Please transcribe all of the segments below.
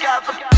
got the.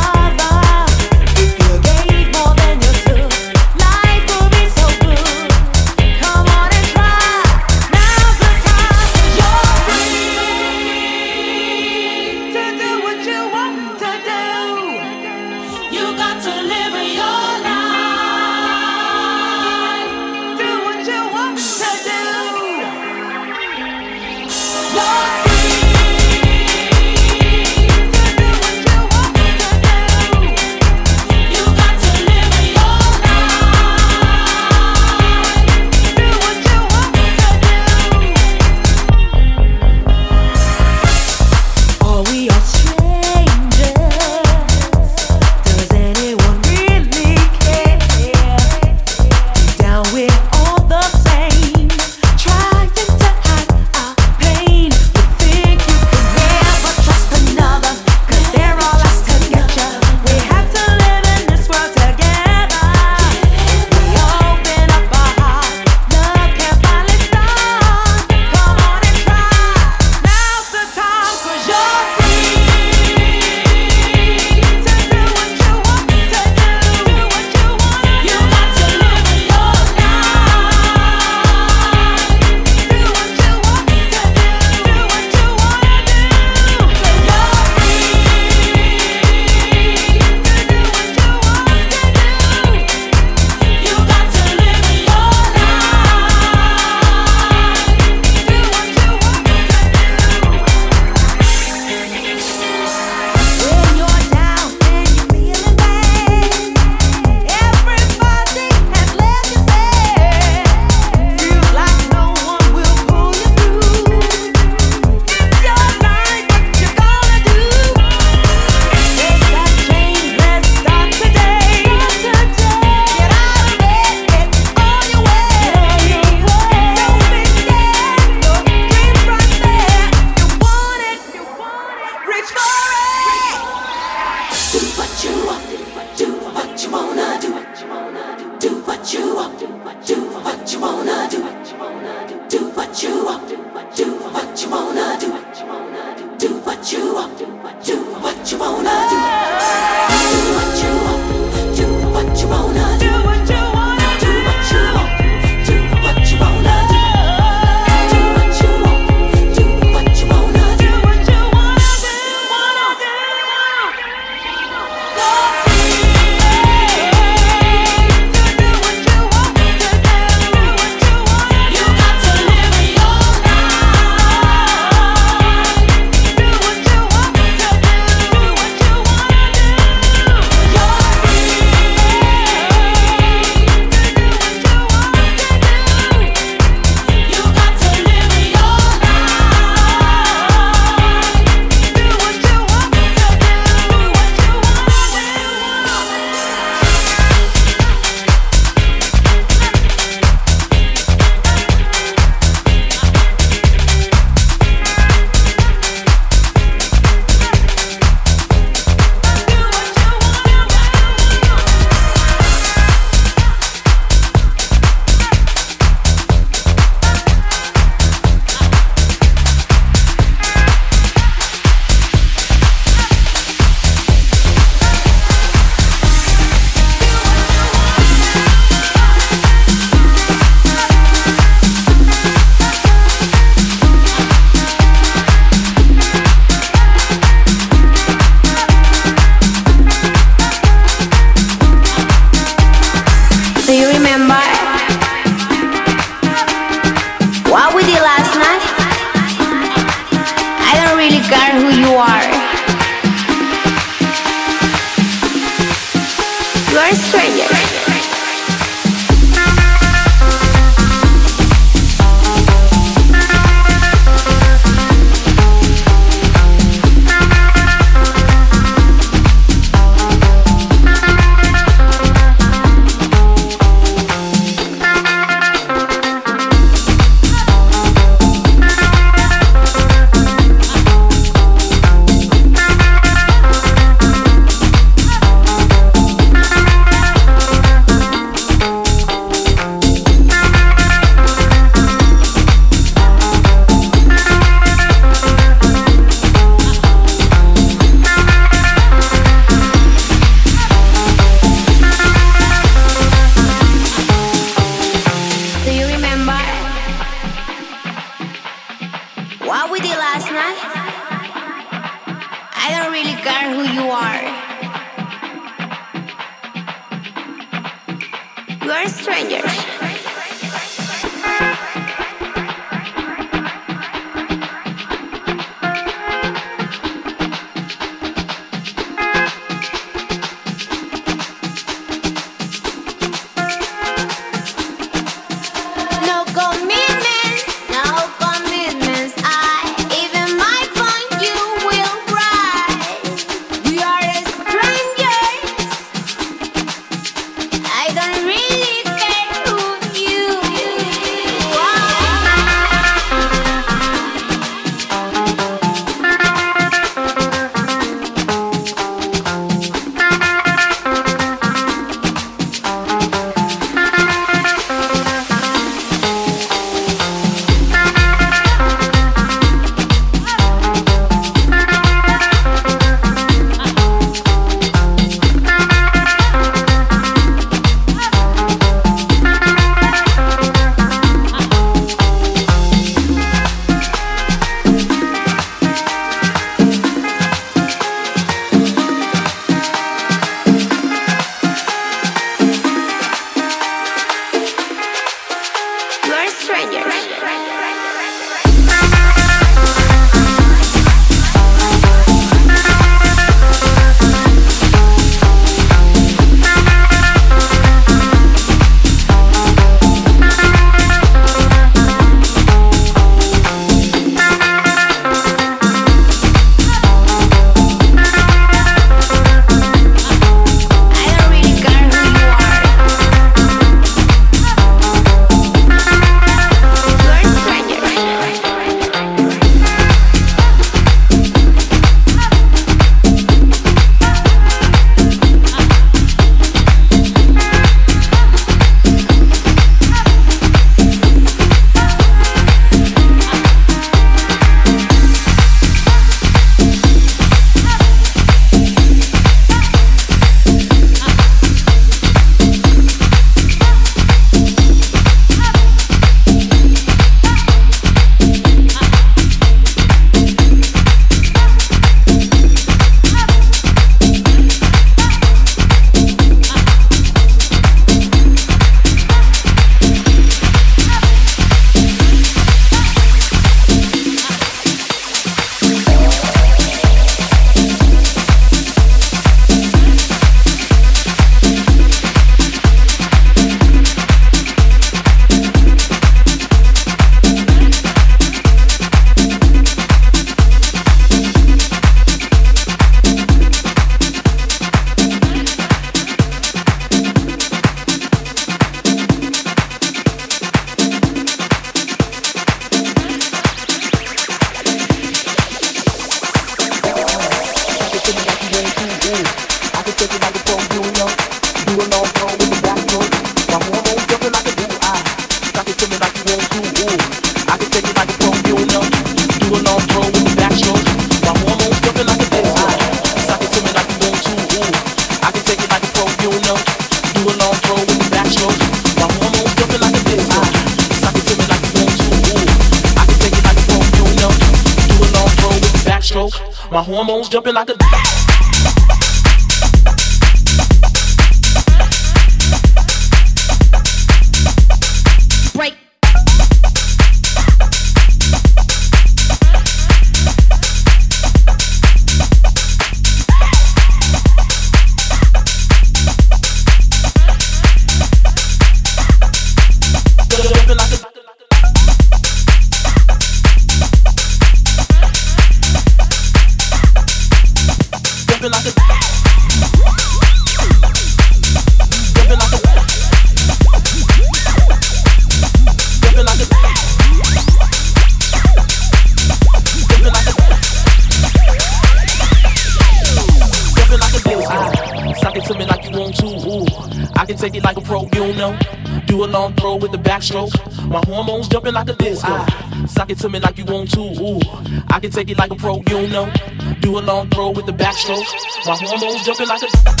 My hormones jumping like a.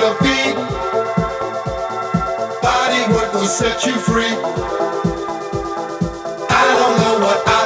the beat. Body work will set you free. I don't know what I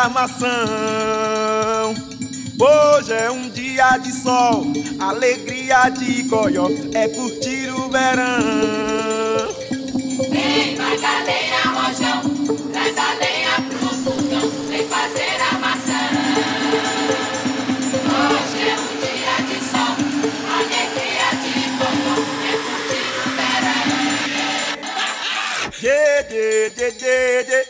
armação. Hoje é um dia de sol, alegria de goió, é curtir o verão. Vem pra cadeira, rojão, traz a lenha pro fogão, vem fazer a maçã. Hoje é um dia de sol, alegria de goió, é curtir o verão. Yeah, yeah, yeah, yeah, yeah.